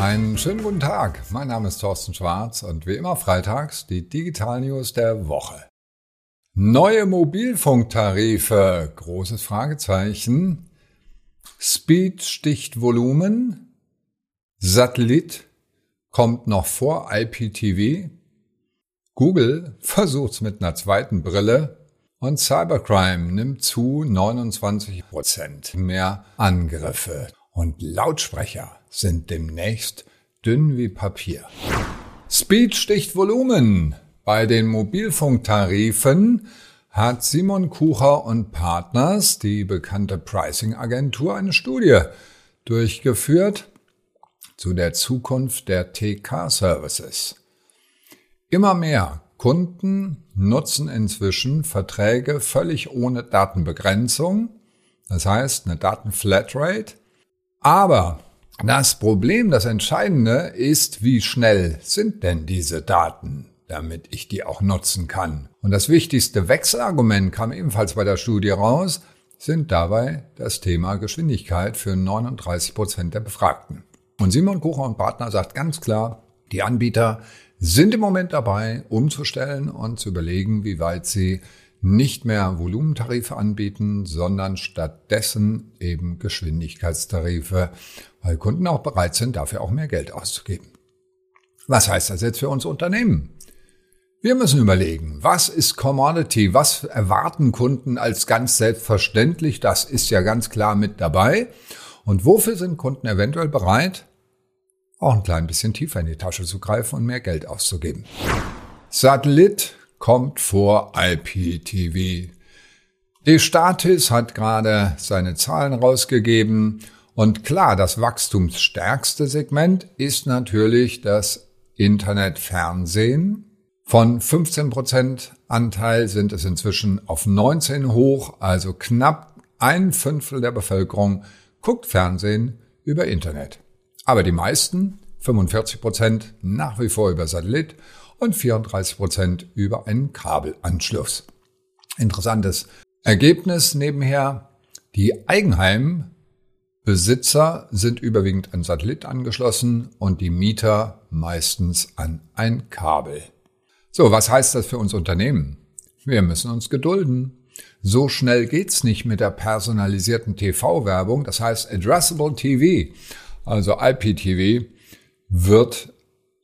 Einen schönen guten Tag. Mein Name ist Thorsten Schwarz und wie immer freitags die Digital News der Woche. Neue Mobilfunktarife, großes Fragezeichen. Speed sticht Volumen. Satellit kommt noch vor IPTV. Google versucht's mit einer zweiten Brille. Und Cybercrime nimmt zu 29 Prozent mehr Angriffe. Und Lautsprecher sind demnächst dünn wie Papier. Speed sticht Volumen. Bei den Mobilfunktarifen hat Simon Kucher und Partners, die bekannte Pricing-Agentur, eine Studie durchgeführt zu der Zukunft der TK-Services. Immer mehr Kunden nutzen inzwischen Verträge völlig ohne Datenbegrenzung, das heißt eine Datenflatrate, aber das Problem, das Entscheidende ist, wie schnell sind denn diese Daten, damit ich die auch nutzen kann. Und das wichtigste Wechselargument kam ebenfalls bei der Studie raus, sind dabei das Thema Geschwindigkeit für 39 Prozent der Befragten. Und Simon Kucher und Partner sagt ganz klar, die Anbieter sind im Moment dabei, umzustellen und zu überlegen, wie weit sie nicht mehr Volumentarife anbieten, sondern stattdessen eben Geschwindigkeitstarife, weil Kunden auch bereit sind, dafür auch mehr Geld auszugeben. Was heißt das jetzt für uns Unternehmen? Wir müssen überlegen, was ist Commodity, was erwarten Kunden als ganz selbstverständlich, das ist ja ganz klar mit dabei. Und wofür sind Kunden eventuell bereit, auch ein klein bisschen tiefer in die Tasche zu greifen und mehr Geld auszugeben? Satellit kommt vor IPTV. Die Statis hat gerade seine Zahlen rausgegeben und klar, das wachstumsstärkste Segment ist natürlich das Internetfernsehen. Von 15% Anteil sind es inzwischen auf 19 hoch, also knapp ein Fünftel der Bevölkerung guckt Fernsehen über Internet. Aber die meisten, 45%, nach wie vor über Satellit und 34 Prozent über einen Kabelanschluss. Interessantes Ergebnis nebenher. Die Eigenheimbesitzer sind überwiegend an Satellit angeschlossen und die Mieter meistens an ein Kabel. So, was heißt das für uns Unternehmen? Wir müssen uns gedulden. So schnell geht's nicht mit der personalisierten TV-Werbung. Das heißt, Addressable TV, also IPTV, wird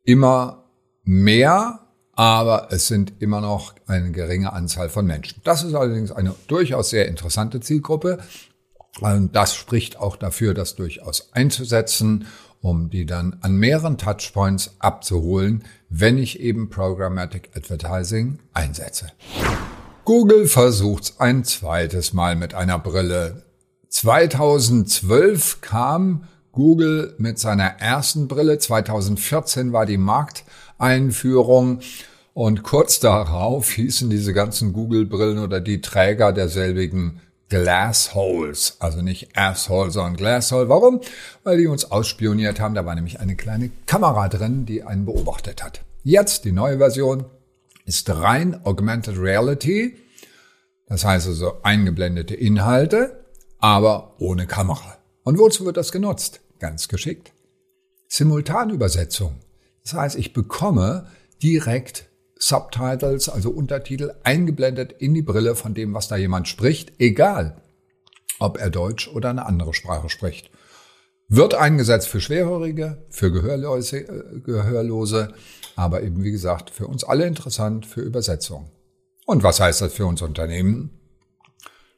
immer mehr, aber es sind immer noch eine geringe Anzahl von Menschen. Das ist allerdings eine durchaus sehr interessante Zielgruppe. Und das spricht auch dafür, das durchaus einzusetzen, um die dann an mehreren Touchpoints abzuholen, wenn ich eben Programmatic Advertising einsetze. Google versucht's ein zweites Mal mit einer Brille. 2012 kam Google mit seiner ersten Brille. 2014 war die Markteinführung. Und kurz darauf hießen diese ganzen Google-Brillen oder die Träger derselbigen Glassholes, also nicht Asshole, sondern Glasshole. Warum? Weil die uns ausspioniert haben. Da war nämlich eine kleine Kamera drin, die einen beobachtet hat. Jetzt die neue Version ist rein Augmented Reality. Das heißt also eingeblendete Inhalte, aber ohne Kamera. Und wozu wird das genutzt? Ganz geschickt. Simultanübersetzung. Das heißt, ich bekomme direkt Subtitles, also Untertitel, eingeblendet in die Brille von dem, was da jemand spricht, egal ob er Deutsch oder eine andere Sprache spricht. Wird eingesetzt für Schwerhörige, für Gehörlose, äh, Gehörlose, aber eben wie gesagt für uns alle interessant für Übersetzung. Und was heißt das für uns Unternehmen?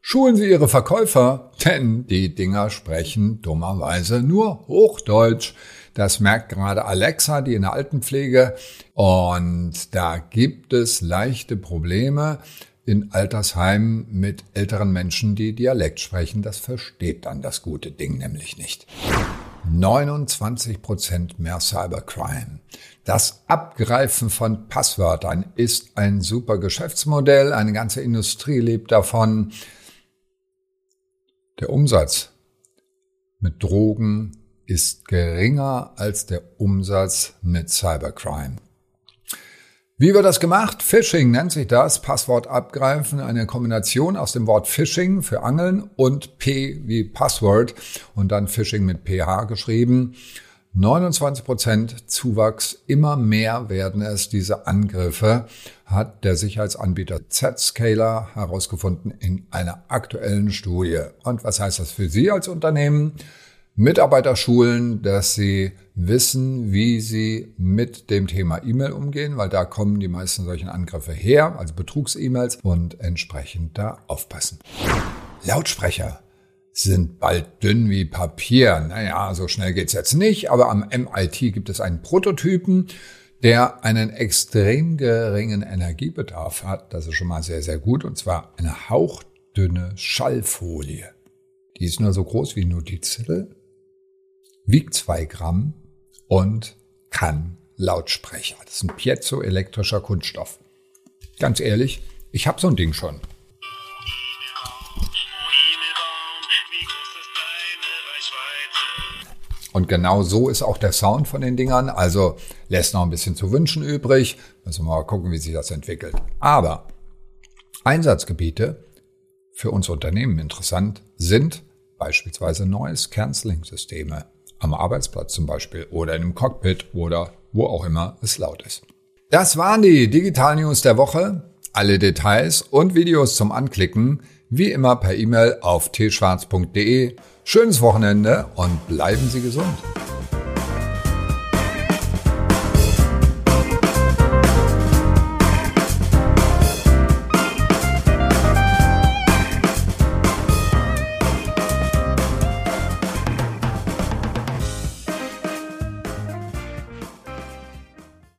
Schulen Sie Ihre Verkäufer, denn die Dinger sprechen dummerweise nur Hochdeutsch. Das merkt gerade Alexa, die in der Altenpflege. Und da gibt es leichte Probleme in Altersheimen mit älteren Menschen, die Dialekt sprechen. Das versteht dann das gute Ding nämlich nicht. 29 Prozent mehr Cybercrime. Das Abgreifen von Passwörtern ist ein super Geschäftsmodell. Eine ganze Industrie lebt davon. Der Umsatz mit Drogen ist geringer als der Umsatz mit Cybercrime. Wie wird das gemacht? Phishing nennt sich das. Passwort abgreifen. Eine Kombination aus dem Wort Phishing für Angeln und P wie Passwort und dann Phishing mit PH geschrieben. 29% Zuwachs, immer mehr werden es diese Angriffe, hat der Sicherheitsanbieter Zscaler herausgefunden in einer aktuellen Studie. Und was heißt das für Sie als Unternehmen? Mitarbeiter schulen, dass sie wissen, wie sie mit dem Thema E-Mail umgehen, weil da kommen die meisten solchen Angriffe her, also Betrugs-E-Mails und entsprechend da aufpassen. Lautsprecher sind bald dünn wie Papier. Naja, so schnell geht's jetzt nicht, aber am MIT gibt es einen Prototypen, der einen extrem geringen Energiebedarf hat. Das ist schon mal sehr, sehr gut. Und zwar eine hauchdünne Schallfolie. Die ist nur so groß wie ein Notizzettel wiegt zwei Gramm und kann Lautsprecher. Das ist ein piezoelektrischer Kunststoff. Ganz ehrlich, ich habe so ein Ding schon. Und genau so ist auch der Sound von den Dingern. Also lässt noch ein bisschen zu wünschen übrig. Müssen wir mal gucken, wie sich das entwickelt. Aber Einsatzgebiete für uns Unternehmen interessant sind beispielsweise Noise Cancelling Systeme am Arbeitsplatz zum Beispiel oder in einem Cockpit oder wo auch immer es laut ist. Das waren die Digital News der Woche. Alle Details und Videos zum Anklicken wie immer per E-Mail auf tschwarz.de. Schönes Wochenende und bleiben Sie gesund.